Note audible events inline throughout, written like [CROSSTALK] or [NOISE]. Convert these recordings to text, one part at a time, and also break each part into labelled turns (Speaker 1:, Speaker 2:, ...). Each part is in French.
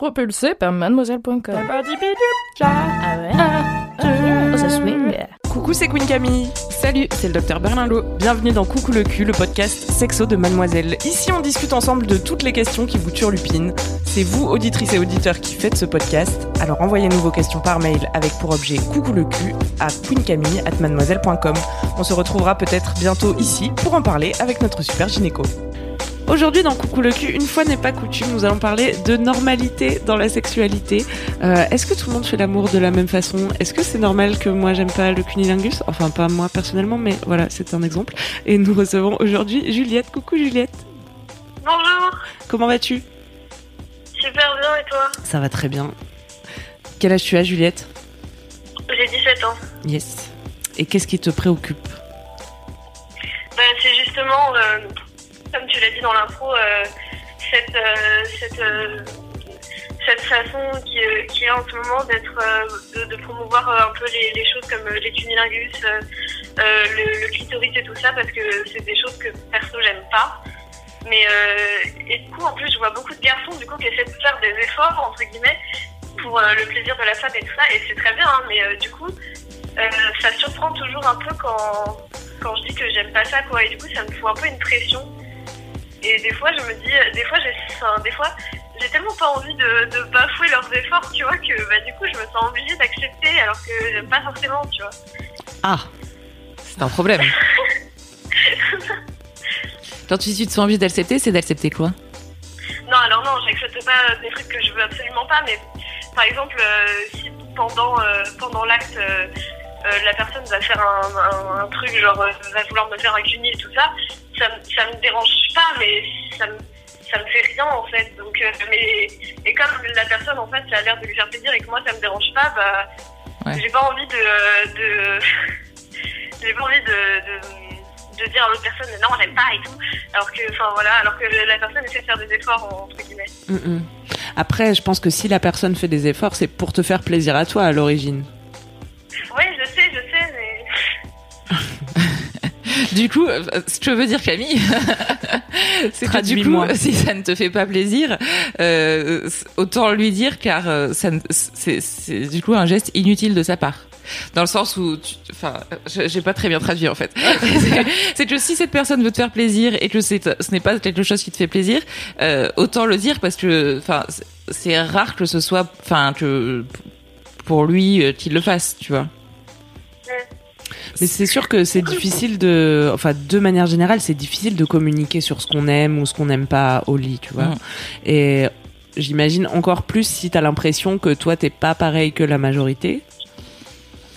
Speaker 1: Propulsé par mademoiselle.com.
Speaker 2: Coucou, c'est Queen Camille. Salut, c'est le docteur Berlinlot. Bienvenue dans Coucou le cul, le podcast sexo de Mademoiselle. Ici, on discute ensemble de toutes les questions qui vous turlupinent. C'est vous, auditrices et auditeurs, qui faites ce podcast. Alors envoyez-nous vos questions par mail avec pour objet Coucou le cul à queencamille at mademoiselle.com. On se retrouvera peut-être bientôt ici pour en parler avec notre super gynéco. Aujourd'hui dans Coucou le cul, une fois n'est pas coutume, nous allons parler de normalité dans la sexualité. Euh, Est-ce que tout le monde fait l'amour de la même façon? Est-ce que c'est normal que moi j'aime pas le cunilingus? Enfin pas moi personnellement, mais voilà, c'est un exemple. Et nous recevons aujourd'hui Juliette. Coucou Juliette.
Speaker 3: Bonjour,
Speaker 2: Comment vas-tu?
Speaker 3: Super bien et toi?
Speaker 2: Ça va très bien. Quel âge tu as Juliette?
Speaker 3: J'ai 17 ans.
Speaker 2: Yes. Et qu'est-ce qui te préoccupe?
Speaker 3: Bah, c'est justement, euh, dans l'intro, euh, cette, euh, cette, euh, cette façon qui, qui est en ce moment d'être, de, promouvoir un peu les, choses comme les cunilingus, le, clitoris et tout ça, parce que c'est des choses que perso j'aime pas. Mais et du coup, en plus, je vois beaucoup de garçons du coup qui essaient de faire des efforts entre guillemets pour le plaisir de la femme et tout ça, et c'est très bien. hein, mais du coup, ça surprend toujours un peu quand quand je dis que j'aime pas ça, quoi. Et du coup, ça me fout un peu une pression. Et des fois, je me dis, des fois, j'ai, enfin, des fois, j'ai tellement pas envie de, de bafouer leurs efforts, tu vois, que bah, du coup, je me sens obligée d'accepter alors que j'aime pas forcément, tu vois.
Speaker 4: Ah, c'est un problème. [LAUGHS] Quand tu dis tu te sens obligé d'accepter, c'est d'accepter quoi?
Speaker 3: Non, alors non, j'accepte pas des trucs que je veux absolument pas, mais par exemple, euh, si pendant, euh, pendant l'acte, euh, euh, la personne va faire un, un, un truc, genre euh, va vouloir me faire un cuni et tout ça, ça, me- ça me dérange pas, mais ça me, ça me fait rien en fait. Donc, euh, mais, et comme la personne en fait, ça a l'air de lui faire plaisir et que moi ça me dérange pas, bah,
Speaker 4: Ouais.
Speaker 3: j'ai pas envie de. de [LAUGHS] j'ai pas envie de, de, de dire à l'autre personne non, j'aime pas et tout. Alors que, enfin voilà, alors que la personne essaie de faire des efforts, entre guillemets.
Speaker 2: Mm, mm. Après, je pense que si la personne fait des efforts, c'est pour te faire plaisir à toi à l'origine.
Speaker 4: Du coup, euh, ce que je veux dire Camille, [LAUGHS] c'est que du coup, si ça ne te fait pas plaisir, euh, autant lui dire car euh, ça, c'est c'est du coup un geste inutile de sa part. Dans le sens où, tu- enfin, j'ai pas très bien traduit en fait. [LAUGHS] C'est- que si cette personne veut te faire plaisir et que c'est, ce n'est pas quelque chose qui te fait plaisir, euh, autant le dire parce que, enfin, c'est- c'est rare que ce soit, enfin, que pour lui euh, qu'il le fasse, tu vois.
Speaker 2: Mais c'est sûr que c'est difficile de, enfin, de manière générale, c'est difficile de communiquer sur ce qu'on aime ou ce qu'on n'aime pas au lit, tu vois.
Speaker 4: Mm.
Speaker 2: Et j'imagine encore plus si t'as l'impression que toi t'es pas pareil que la majorité,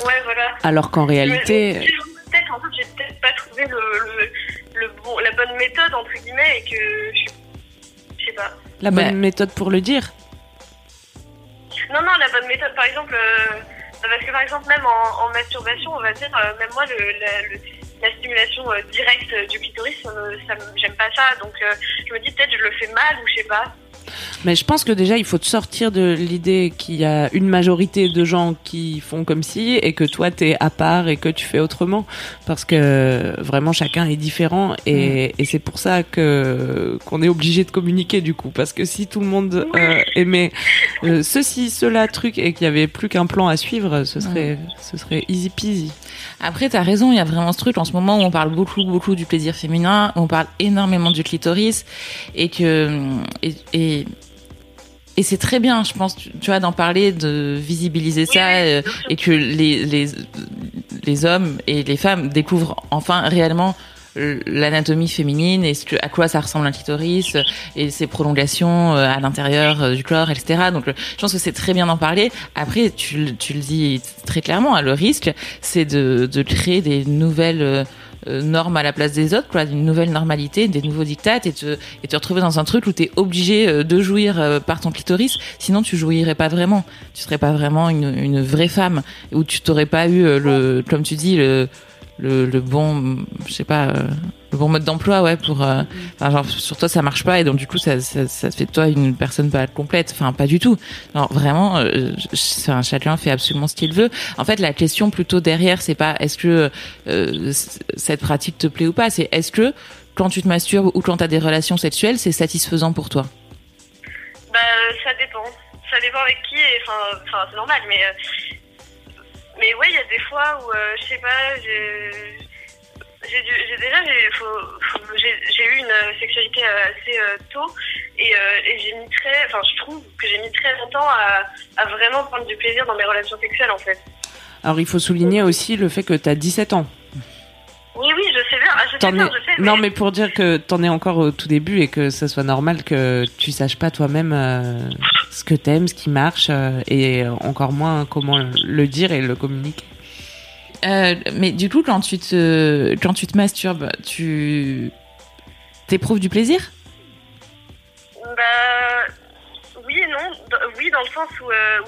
Speaker 3: Ouais, voilà.
Speaker 2: alors qu'en réalité,
Speaker 3: Peut-être, en fait, j'ai peut-être pas trouvé le, le, le bon, la bonne méthode, entre guillemets, et que je sais pas.
Speaker 2: la bonne méthode pour le dire.
Speaker 3: Non, non, la bonne méthode, par exemple, euh, parce que par exemple, même en, masturbation, on va dire, euh, même moi, le, la, le- la stimulation euh, directe euh, du clitoris, ça, me- j'aime pas ça, donc je me dis peut-être je le fais mal ou je sais pas.
Speaker 2: Mais je pense que déjà, il faut te sortir de l'idée qu'il y a une majorité de gens qui font comme si et que toi, t'es à part et que tu fais autrement. Parce que vraiment, chacun est différent et, et c'est pour ça que qu'on est obligé de communiquer du coup. Parce que si tout le monde euh, aimait euh, ceci, cela, truc et qu'il y avait plus qu'un plan à suivre, ce serait, ce serait easy peasy.
Speaker 4: Après, t'as raison, il y a vraiment ce truc en ce moment où on parle beaucoup, beaucoup du plaisir féminin, où on parle énormément du clitoris, et que et, et, et c'est très bien, je pense, tu, tu vois, d'en parler, de visibiliser ça,
Speaker 3: Oui,
Speaker 4: euh, et que les, les les hommes et les femmes découvrent enfin réellement l'anatomie féminine et ce que, à quoi ça ressemble un clitoris euh, et ses prolongations euh, à l'intérieur du corps, etc. Donc, je pense que c'est très bien d'en parler. Après, tu, le- tu le dis très clairement, hein, le risque, c'est de, de créer des nouvelles, euh, euh, norme à la place des autres, quoi, une nouvelle normalité, des nouveaux dictates, et te, et te retrouver dans un truc où tu es obligé euh, de jouir euh, par ton clitoris, sinon tu jouirais pas vraiment. Tu serais pas vraiment une, une vraie femme, où tu t'aurais pas eu le, comme tu dis, le, le, le bon, je sais pas, bon mode d'emploi, ouais, pour, euh, genre, sur toi ça marche pas, et donc du coup ça, ça, ça fait de toi une personne pas complète, enfin pas du tout. Alors vraiment, euh, je- enfin, chacun fait absolument ce qu'il veut. En fait, la question plutôt derrière, c'est pas est-ce que euh, cette pratique te plaît ou pas, c'est est-ce que quand tu te masturbes ou quand tu as des relations sexuelles, c'est satisfaisant pour toi?
Speaker 3: Bah, euh, ça dépend. Ça dépend avec qui, et enfin, c'est normal, mais. euh, mais ouais, il y a des fois où, euh, je sais pas, j'ai. J'ai déjà j'ai eu une sexualité assez euh, tôt et, euh, et j'ai mis très enfin je trouve que j'ai mis très longtemps à, à vraiment prendre du plaisir dans mes relations sexuelles en fait.
Speaker 2: Alors il faut souligner aussi le fait que tu as 17 ans.
Speaker 3: Oui oui je sais bien ah, je sais bien je sais
Speaker 2: Non mais pour dire que t'en es encore au tout début et que ce soit normal que tu saches pas toi-même euh, ce que t'aimes, ce qui marche et encore moins comment le dire et le communiquer.
Speaker 4: Euh, mais du coup, quand tu te, quand tu te masturbes, tu t'éprouves du plaisir?
Speaker 3: Bah oui et non. Dans- oui dans le sens où, euh,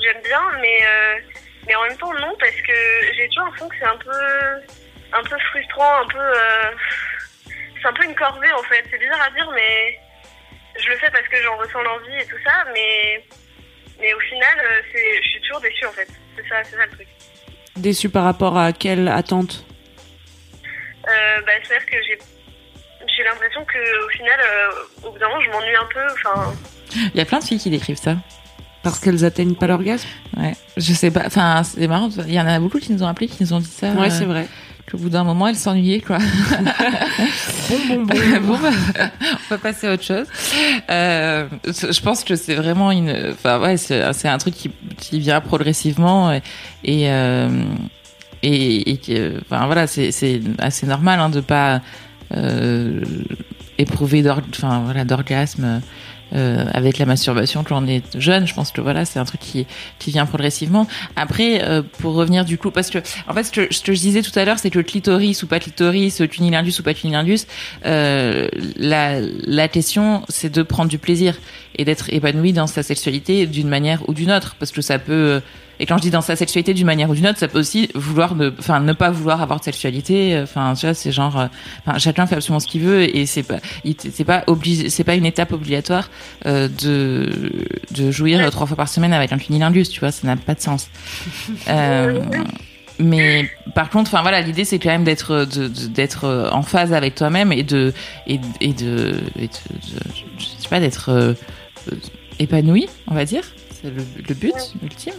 Speaker 3: j'aime bien, mais, euh, mais en même temps non parce que j'ai toujours l'impression que c'est un peu, un peu frustrant, un peu, euh, c'est un peu une corvée en fait. C'est bizarre à dire, mais je le fais parce que j'en ressens l'envie et tout ça, mais, mais au final, je suis toujours déçue en fait. C'est ça, c'est ça le truc.
Speaker 2: Déçu par rapport à quelle attente
Speaker 3: Euh, bah, c'est-à-dire que j'ai, j'ai l'impression que au final, euh, au bout d'un moment, je m'ennuie un peu. Enfin,
Speaker 4: Il y a plein de filles qui décrivent ça.
Speaker 2: Parce qu'elles atteignent pas l'orgasme?
Speaker 4: Ouais. Je sais pas. Enfin, c'est marrant. Il y en a beaucoup qui nous ont appelés, qui nous ont dit ça.
Speaker 2: Ouais,
Speaker 4: euh,
Speaker 2: c'est vrai.
Speaker 4: Qu'au bout d'un moment, elles s'ennuyaient, quoi.
Speaker 2: Bon, bon, bon. [LAUGHS]
Speaker 4: bon, bah, on va passer à autre chose. Euh, je pense que c'est vraiment une. Enfin, ouais, c'est un truc qui, qui vient progressivement et et euh, et, et que, enfin voilà, c'est c'est assez normal hein, de pas euh, éprouver d'or, enfin voilà, d'orgasme. Euh, avec la masturbation quand on est jeune, je pense que voilà, c'est un truc qui qui vient progressivement. Après, euh, pour revenir du coup, parce que en fait, ce que, ce que je disais tout à l'heure, c'est que clitoris ou pas clitoris, cunnilingus ou pas cunnilingus, euh, la la question, c'est de prendre du plaisir et d'être épanoui dans sa sexualité d'une manière ou d'une autre, parce que ça peut et quand je dis dans sa sexualité d'une manière ou d'une autre, ça peut aussi vouloir ne, enfin, ne pas vouloir avoir de sexualité. Enfin, tu vois, c'est genre, euh, enfin, chacun fait absolument ce qu'il veut et c'est pas, c'est pas obligé, c'est pas une étape obligatoire euh, de de jouir euh, trois fois par semaine avec un cunnilingus. Tu vois, ça n'a pas de sens. [LAUGHS] Euh, mais par contre, enfin voilà, l'idée c'est quand même d'être d'être euh, en phase avec toi-même et de et, et de, et de- de- je sais pas d'être euh, euh, épanoui, on va dire. C'est le, le but ultime.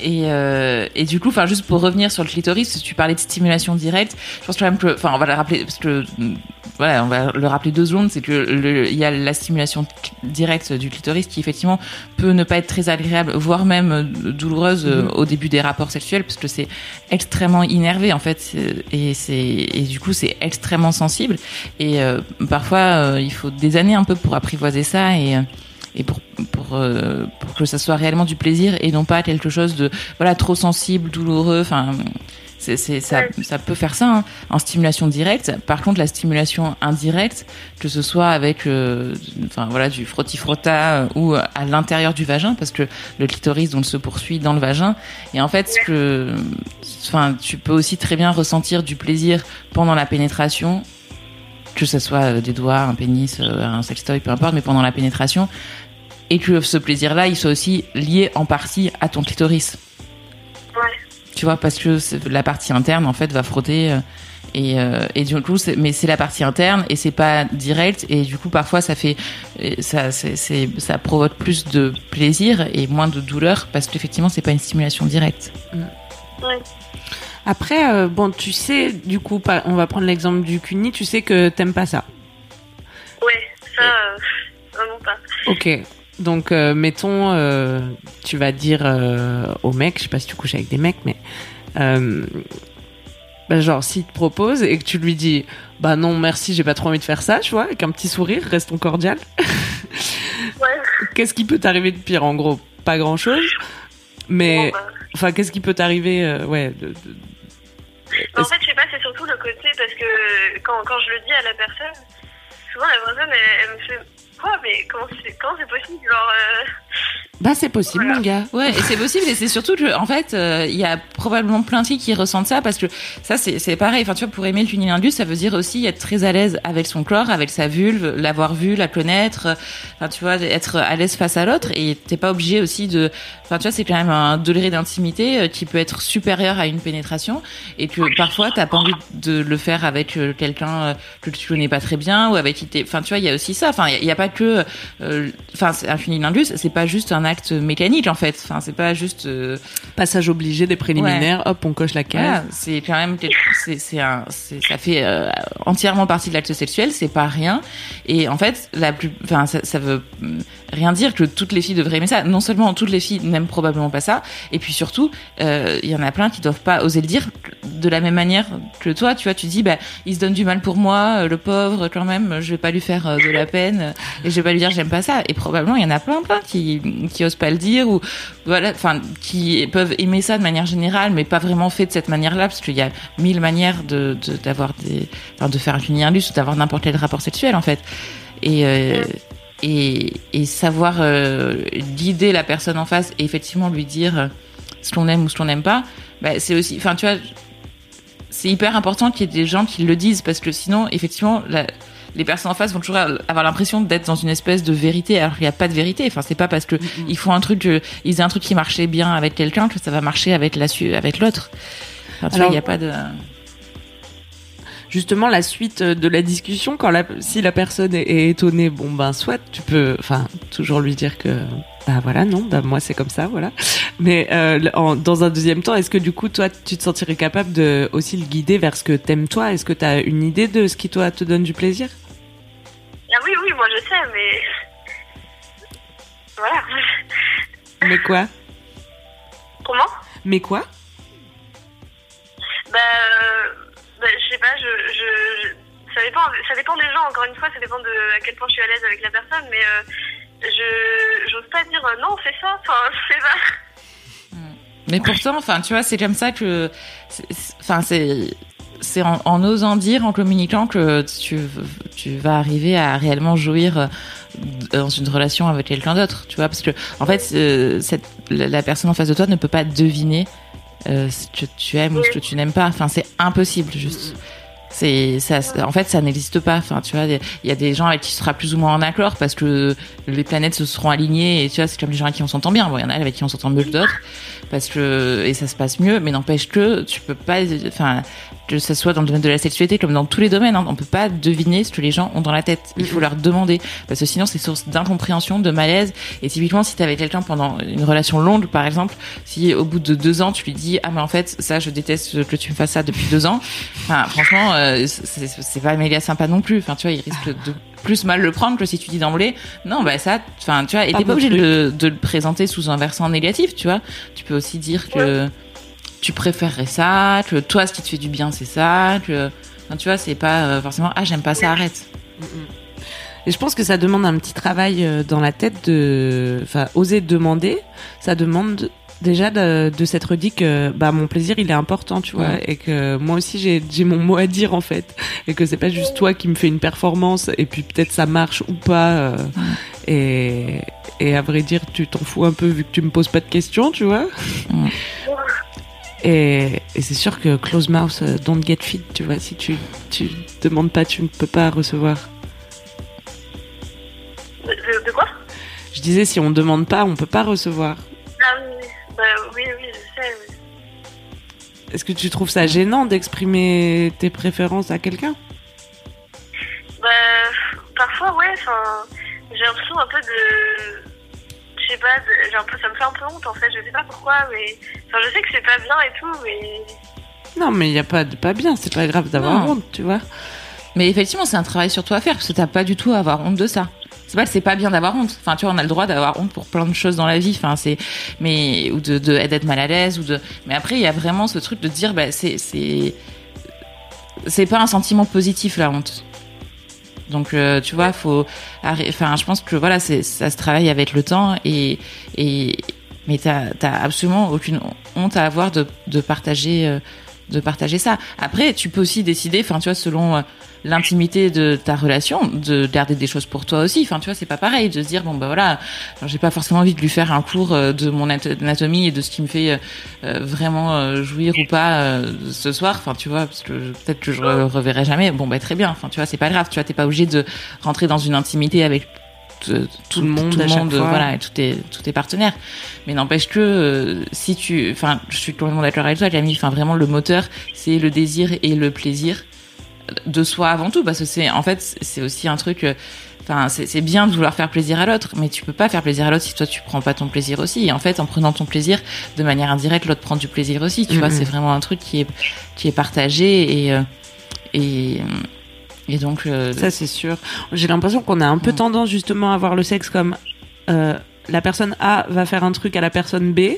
Speaker 4: Et, euh, et du coup, enfin, juste pour revenir sur le clitoris, tu parlais de stimulation directe. Je pense quand même que, enfin, on va le rappeler parce que, mm, voilà, on va le rappeler deux secondes, c'est que il y a la stimulation directe du clitoris qui effectivement peut ne pas être très agréable, voire même euh, douloureuse euh, au début des rapports sexuels, parce que c'est extrêmement innervé en fait, et c'est et du coup c'est extrêmement sensible. Et euh, parfois, euh, il faut des années un peu pour apprivoiser ça et euh, et pour pour euh, pour que ça soit réellement du plaisir et non pas quelque chose de voilà trop sensible, douloureux. Enfin, c'est ça ça peut faire ça hein, en stimulation directe. Par contre, la stimulation indirecte, que ce soit avec euh, enfin voilà du frotti frotta euh, ou à l'intérieur du vagin, parce que le clitoris donc se poursuit dans le vagin. Et en fait, ce que enfin tu peux aussi très bien ressentir du plaisir pendant la pénétration que ce soit des doigts, un pénis, un sextoy, peu importe, mais pendant la pénétration, et que ce plaisir-là, il soit aussi lié en partie à ton clitoris.
Speaker 3: ouais.
Speaker 4: Tu vois, parce que la partie interne, en fait, va frotter. euh, et, euh, et du coup, mais c'est la partie interne et c'est pas direct. Et du coup, parfois, ça fait, et ça, ça provoque plus de plaisir et moins de douleur parce qu'effectivement, c'est pas une stimulation directe.
Speaker 2: Après, euh, bon, tu sais, du coup, on va prendre l'exemple du cuni, tu sais que t'aimes pas ça.
Speaker 3: Ouais, ça, euh, vraiment pas.
Speaker 2: Ok. Donc, euh, mettons, euh, tu vas dire euh, au mec, je sais pas si tu couches avec des mecs, mais bah, genre, s'il te propose et que tu lui dis, bah non, merci, j'ai pas trop envie de faire ça, tu vois, avec un petit sourire, restons cordial. [LAUGHS]
Speaker 3: Ouais.
Speaker 2: Qu'est-ce qui peut t'arriver de pire? En gros, pas grand chose. Mais,
Speaker 3: Bon, bah,
Speaker 2: enfin, qu'est-ce qui peut t'arriver Ouais. de- de-
Speaker 3: Mais en fait, je sais pas, c'est surtout, côté parce que quand, quand je le dis à la personne, souvent la personne elle, elle me fait Quoi Mais comment c'est possible Genre. Euh...
Speaker 4: Bah c'est possible
Speaker 3: Voilà.
Speaker 4: mon gars. Ouais, et c'est possible et c'est surtout que en fait, euh, il y a probablement plein de filles qui ressentent ça parce que ça c'est c'est pareil. Enfin tu vois pour aimer le cunnilingus, ça veut dire aussi être très à l'aise avec son corps, avec sa vulve, l'avoir vu, la connaître. euh, Enfin tu vois être à l'aise face à l'autre et t'es pas obligé aussi de. Enfin tu vois c'est quand même un degré d'intimité euh, qui peut être supérieur à une pénétration et que parfois t'as pas envie de le faire avec quelqu'un que tu connais pas très bien ou avec qui t'es. Enfin tu vois il y a aussi ça. Enfin il y y, a pas que. euh, Enfin un cunnilingus, c'est pas juste un acte mécanique en fait. Enfin c'est pas juste. euh,
Speaker 2: Passage obligé des préliminaires, hop, on coche la case.
Speaker 4: voilà, c'est quand même c'est un ça fait euh, entièrement partie de l'acte sexuel, c'est pas rien et en fait la plus enfin ça, ça veut rien dire que toutes les filles devraient aimer ça. Non seulement toutes les filles n'aiment probablement pas ça et puis surtout euh, il y en a plein qui doivent pas oser le dire de la même manière que toi, tu vois, tu dis bah il se donne du mal pour moi, euh, le pauvre quand même, je vais pas lui faire euh, de la peine et je vais pas lui dire j'aime pas ça et probablement il y en a plein plein qui qui osent pas le dire ou voilà enfin qui peuvent aimer ça de manière générale mais pas vraiment fait de cette manière-là parce qu'il y a mille manières de d'avoir des de faire un cunnilingus ou d'avoir n'importe quel rapport sexuel en fait. Et euh, et, et savoir euh, guider la personne en face et effectivement lui dire euh, ce qu'on aime ou ce qu'on n'aime pas bah, c'est aussi enfin tu vois c'est hyper important qu'il y ait des gens qui le disent parce que sinon effectivement la- les personnes en face vont toujours avoir l'impression d'être dans une espèce de vérité. Alors qu'il n'y a pas de vérité. Enfin c'est pas parce que ils font un truc ils aient un truc qui marchait bien avec quelqu'un que ça va marcher avec la avec l'autre. Enfin, tu vois
Speaker 2: Alors-
Speaker 4: il n'y a pas de
Speaker 2: Justement, la suite de la discussion, quand la, si la personne est, est étonnée, bon ben soit tu peux, enfin toujours lui dire que bah voilà non, bah moi c'est comme ça, voilà. Mais euh, en- dans un deuxième temps, est-ce que du coup toi tu te sentirais capable de aussi le guider vers ce que t'aimes toi? Est-ce que t'as une idée de ce qui toi te donne du plaisir?
Speaker 3: Ah oui, oui, moi je sais, mais. Voilà.
Speaker 2: Mais quoi?
Speaker 3: Comment?
Speaker 2: Mais quoi?
Speaker 3: Bah, euh, bah, je sais pas, je, je, je- ça dépend, ça dépend des gens. Encore une fois, ça dépend de à quel point je suis à l'aise avec la personne, mais euh, je, j'ose pas dire euh, non, fais ça. Enfin, [LAUGHS] sais pas.
Speaker 4: Mais pourtant, enfin, tu vois, c'est comme ça que, c'est- c'est- enfin, c'est, c'est en, osant dire, en communiquant que tu, tu vas arriver à réellement jouir euh, dans une relation avec quelqu'un d'autre, tu vois, parce que en fait, euh, cette, la personne en face de toi ne peut pas deviner euh, ce que tu aimes ou ce que tu n'aimes pas. Enfin, c'est impossible, juste. C'est ça- en fait, ça n'existe pas. Enfin, tu vois, il y a des gens avec qui tu seras plus ou moins en accord parce que les planètes se seront alignées et tu vois, c'est comme les gens avec qui on s'entend bien. Bon, il y en a avec qui on s'entend mieux que d'autres parce que et ça se passe mieux, mais n'empêche que tu peux pas, enfin, que ce soit dans le domaine de la sexualité comme dans tous les domaines, hein, on peut pas deviner ce que les gens ont dans la tête. Il faut leur demander. Parce que sinon c'est source d'incompréhension, de malaise. Et typiquement, si t'es avec quelqu'un pendant une relation longue, par exemple, si au bout de deux ans tu lui dis ah mais en fait ça je déteste que tu me fasses ça depuis deux ans, enfin franchement euh, c'est pas méga sympa non plus. Enfin tu vois, il risque de plus mal le prendre que si tu dis d'emblée non bah ça enfin tu vois et
Speaker 2: Pas
Speaker 4: t'es pas obligé de, de le présenter sous un versant négatif tu vois. Tu peux aussi dire que tu préférerais ça que toi ce qui te fait du bien c'est ça que enfin, tu vois c'est pas euh, forcément ah j'aime pas ça arrête
Speaker 2: Et je pense que ça demande un petit travail euh, dans la tête de, enfin, oser demander. Ça demande déjà de, de s'être dit que bah mon plaisir il est important tu vois
Speaker 4: Ouais.
Speaker 2: et que moi aussi j'ai j'ai mon mot à dire en fait et que c'est pas juste toi qui me fais une performance et puis peut-être ça marche ou pas euh, et et à vrai dire tu t'en fous un peu vu que tu me poses pas de questions tu vois. Et, et c'est sûr que close mouth euh, don't get fit tu vois si tu tu demandes pas tu ne peux pas recevoir
Speaker 3: De, quoi?
Speaker 2: Je disais, si on demande pas, on peut pas recevoir.
Speaker 3: Ah oui, oui. Bah, oui, oui, je sais. oui.
Speaker 2: Est-ce que tu trouves ça gênant d'exprimer tes préférences à quelqu'un?
Speaker 3: Bah, parfois, ouais, enfin, j'ai l'impression un peu de. Je sais pas, j'ai un peu, ça me fait un peu honte en fait, je sais pas pourquoi, mais. Enfin, je sais que c'est pas bien et tout, mais.
Speaker 2: Non, mais il y a pas de pas bien. C'est pas grave d'avoir honte, tu vois.
Speaker 4: mais effectivement c'est un travail sur toi à faire parce que t'as pas du tout à avoir honte de ça c'est pas c'est pas bien d'avoir honte enfin tu vois on a le droit d'avoir honte pour plein de choses dans la vie enfin c'est mais ou de de- d'être mal à l'aise ou de mais après il y a vraiment ce truc de dire bah c'est c'est c'est pas un sentiment positif la honte donc euh, tu vois faut enfin je pense que voilà c'est ça se travaille avec le temps et et mais t'as t'as absolument aucune honte à avoir de de partager euh, de partager ça. Après, tu peux aussi décider, enfin, tu vois, selon euh, l'intimité de ta relation, de garder des choses pour toi aussi. Enfin, tu vois, c'est pas pareil de se dire bon bah voilà, j'ai pas forcément envie de lui faire un cours euh, de mon anatomie et de ce qui me fait euh, vraiment jouir ou pas ce soir. Enfin, tu vois, parce que peut-être que je reverrai jamais. Bon bah très bien. Enfin, tu vois, c'est pas grave. Tu vois, t'es pas obligé de rentrer dans une intimité avec tout, le monde, tout le monde voilà, et tous tes, tous tes partenaires. Mais n'empêche que si tu, enfin, je suis complètement d'accord avec toi, Camille. Enfin, vraiment, le moteur, c'est le désir et le plaisir de soi avant tout parce que c'est en fait c'est aussi un truc euh, enfin c'est bien de vouloir faire plaisir à l'autre mais tu peux pas faire plaisir à l'autre si toi tu prends pas ton plaisir aussi et en fait en prenant ton plaisir de manière indirecte l'autre prend du plaisir aussi tu vois c'est vraiment un truc qui est qui est partagé et euh, et et donc euh,
Speaker 2: ça c'est sûr. J'ai l'impression qu'on a un peu tendance justement à voir le sexe comme la personne A va faire un truc à la personne B,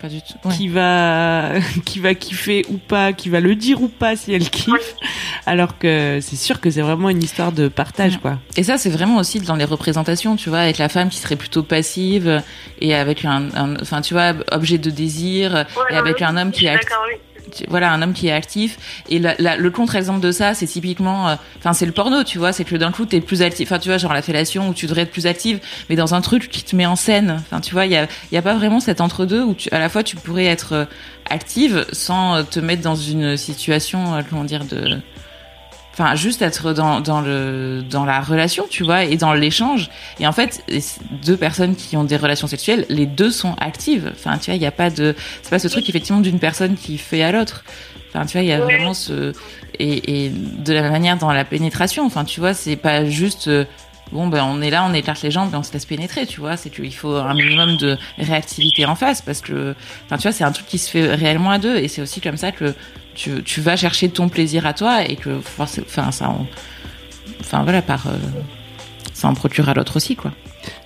Speaker 4: pas du tout.
Speaker 2: qui va [LAUGHS] qui va kiffer ou pas, qui va le dire ou pas si elle kiffe, alors que c'est sûr que c'est vraiment une histoire de partage quoi.
Speaker 4: Et ça c'est vraiment aussi dans les représentations, tu vois, avec la femme qui serait plutôt passive et avec un, enfin tu vois, objet de désir et avec un homme qui est voilà un homme qui est actif. Et le contre-exemple de ça c'est typiquement euh, enfin c'est le porno tu vois c'est que d'un coup t'es plus actif. Enfin tu vois genre la fellation où tu devrais être plus active mais dans un truc qui te met en scène. Enfin tu vois il y a y a pas vraiment cet entre-deux où tu, à la fois tu pourrais être euh, active sans te mettre dans une situation euh, comment dire de enfin juste être dans, dans le dans la relation tu vois et dans l'échange. Et en fait deux personnes qui ont des relations sexuelles les deux sont actives. Enfin tu vois il y a pas de c'est pas ce truc effectivement d'une personne qui fait à l'autre. Enfin tu vois il y a vraiment ce et, et de la manière dans la pénétration. Enfin tu vois c'est pas juste euh, bon ben on est là on éclate les jambes et on se laisse pénétrer tu vois. C'est qu'il faut un minimum de réactivité en face parce que enfin tu vois c'est un truc qui se fait réellement à deux et c'est aussi comme ça que tu, tu, vas chercher ton plaisir à toi et que enfin ça enfin voilà par euh, ça en procure à l'autre aussi quoi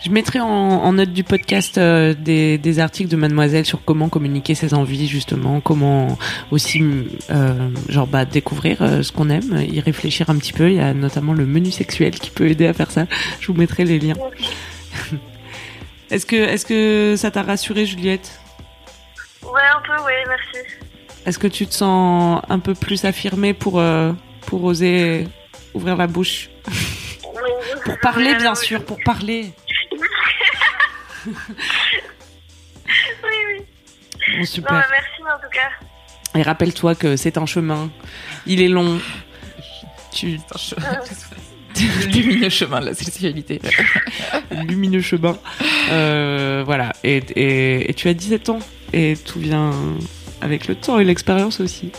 Speaker 2: je mettrai en, note du podcast euh, des, des, articles de Mademoiselle sur comment communiquer ses envies justement, comment aussi euh, genre bah découvrir euh, ce qu'on aime, y réfléchir un petit peu. Il y a notamment le menu sexuel qui peut aider à faire ça. Je vous mettrai les liens. [LAUGHS] est-ce que est-ce que ça t'a rassuré Juliette?
Speaker 3: Ouais un peu oui merci.
Speaker 2: Est-ce que tu te sens un peu plus affirmée pour pour oser ouvrir la bouche? [LAUGHS] pour parler, bien sûr, pour parler. [LAUGHS]
Speaker 3: oui, oui.
Speaker 2: Bon, super.
Speaker 3: Bah, merci en tout cas.
Speaker 2: Et rappelle-toi que c'est un chemin. Il est long.
Speaker 4: Tu... [LAUGHS] lumineux chemin de la sexualité. [LAUGHS]
Speaker 2: lumineux chemin. Euh, voilà. Et, et, et, tu as 17 ans. Et tout vient avec le temps et l'expérience aussi.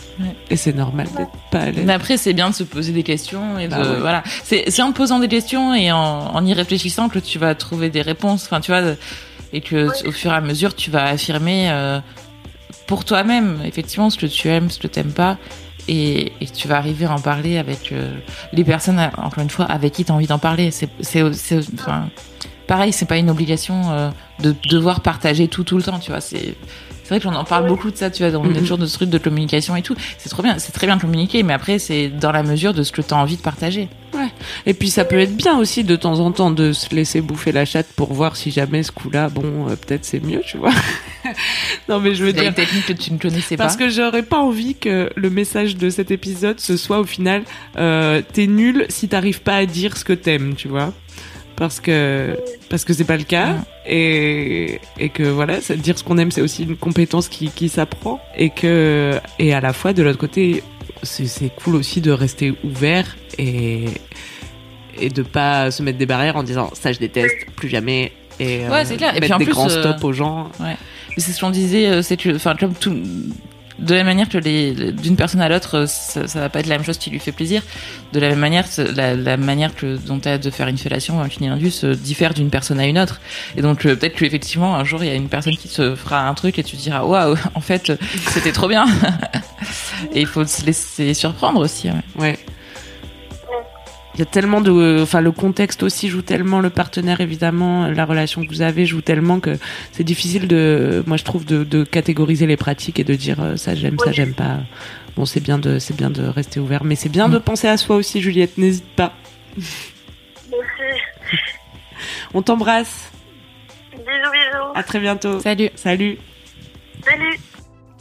Speaker 2: Et c'est normal d'être pas à l'aise.
Speaker 4: Mais après, c'est bien de se poser des questions et de, bah voilà. C'est, en posant des questions et en, en, y réfléchissant que tu vas trouver des réponses. Enfin, tu vois, et que au fur et à mesure, tu vas affirmer euh, pour toi-même, effectivement, ce que tu aimes, ce que tu n'aimes pas. Et, et, tu vas arriver à en parler avec euh, les personnes, encore une fois, avec qui tu as envie d'en parler. C'est, c'est, enfin, pareil, c'est pas une obligation euh, de devoir partager tout tout le temps, tu vois. C'est c'est vrai qu'on en parle beaucoup de ça, tu vois, on est toujours de ce truc de communication et tout. C'est trop bien, c'est très bien de communiquer, mais après, c'est dans la mesure de ce que tu as envie de partager.
Speaker 2: Ouais. Et puis, ça peut être bien aussi de temps en temps de se laisser bouffer la chatte pour voir si jamais ce coup-là, bon, euh, peut-être c'est mieux, tu vois. [LAUGHS]
Speaker 4: non, mais je veux dire. une technique que tu ne connaissais
Speaker 2: pas. Parce que j'aurais pas envie que le message de cet épisode, ce soit au final, euh, t'es nul si t'arrives pas à dire ce que t'aimes, tu vois parce que parce que c'est pas le cas. Et et que voilà dire ce qu'on aime c'est aussi une compétence qui qui s'apprend. Et que et à la fois de l'autre côté c'est cool aussi de rester ouvert et et de pas se mettre des barrières en disant ça je déteste plus jamais. Et
Speaker 4: ouais, c'est clair.
Speaker 2: et
Speaker 4: puis en
Speaker 2: des
Speaker 4: plus,
Speaker 2: grands euh, stops aux gens.
Speaker 4: ouais. C'est ce qu'on disait euh, c'est que enfin comme tout de la même manière que les, d'une personne à l'autre, ça, ça va pas être la même chose qui lui fait plaisir. De la même manière, la, la manière que, dont as de faire une fellation, un cunnilingus, diffère d'une personne à une autre. Et donc, euh, peut-être qu'effectivement, un jour, il y a une personne qui te fera un truc et tu diras, waouh, [LAUGHS] en fait, c'était trop bien. [LAUGHS] et il faut se laisser surprendre aussi. Ouais.
Speaker 2: ouais. Il y a tellement de, enfin le contexte aussi joue tellement, le partenaire évidemment, la relation que vous avez joue tellement que c'est difficile de, moi je trouve de, de, catégoriser les pratiques et de dire euh, ça j'aime, ça j'aime pas. Bon c'est bien de, c'est bien de rester ouvert, mais c'est bien de mm. penser à soi aussi, Juliette. N'hésite pas. On t'embrasse.
Speaker 3: Bisous bisous.
Speaker 2: À très bientôt.
Speaker 4: Salut.
Speaker 2: Salut.
Speaker 3: Salut.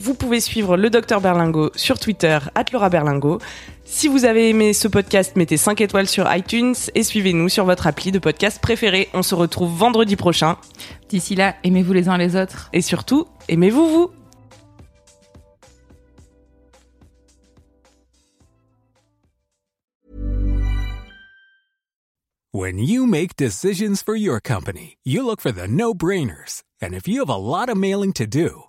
Speaker 2: Vous pouvez suivre le docteur Berlingo sur Twitter Laura Berlingo. Si vous avez aimé ce podcast, mettez 5 étoiles sur iTunes et suivez-nous sur votre appli de podcast préféré. On se retrouve vendredi prochain.
Speaker 4: D'ici là, aimez-vous les uns les autres.
Speaker 2: Et surtout, aimez-vous vous.
Speaker 5: When you make decisions for your company, you look for the no-brainers. And if you have a lot of mailing to do,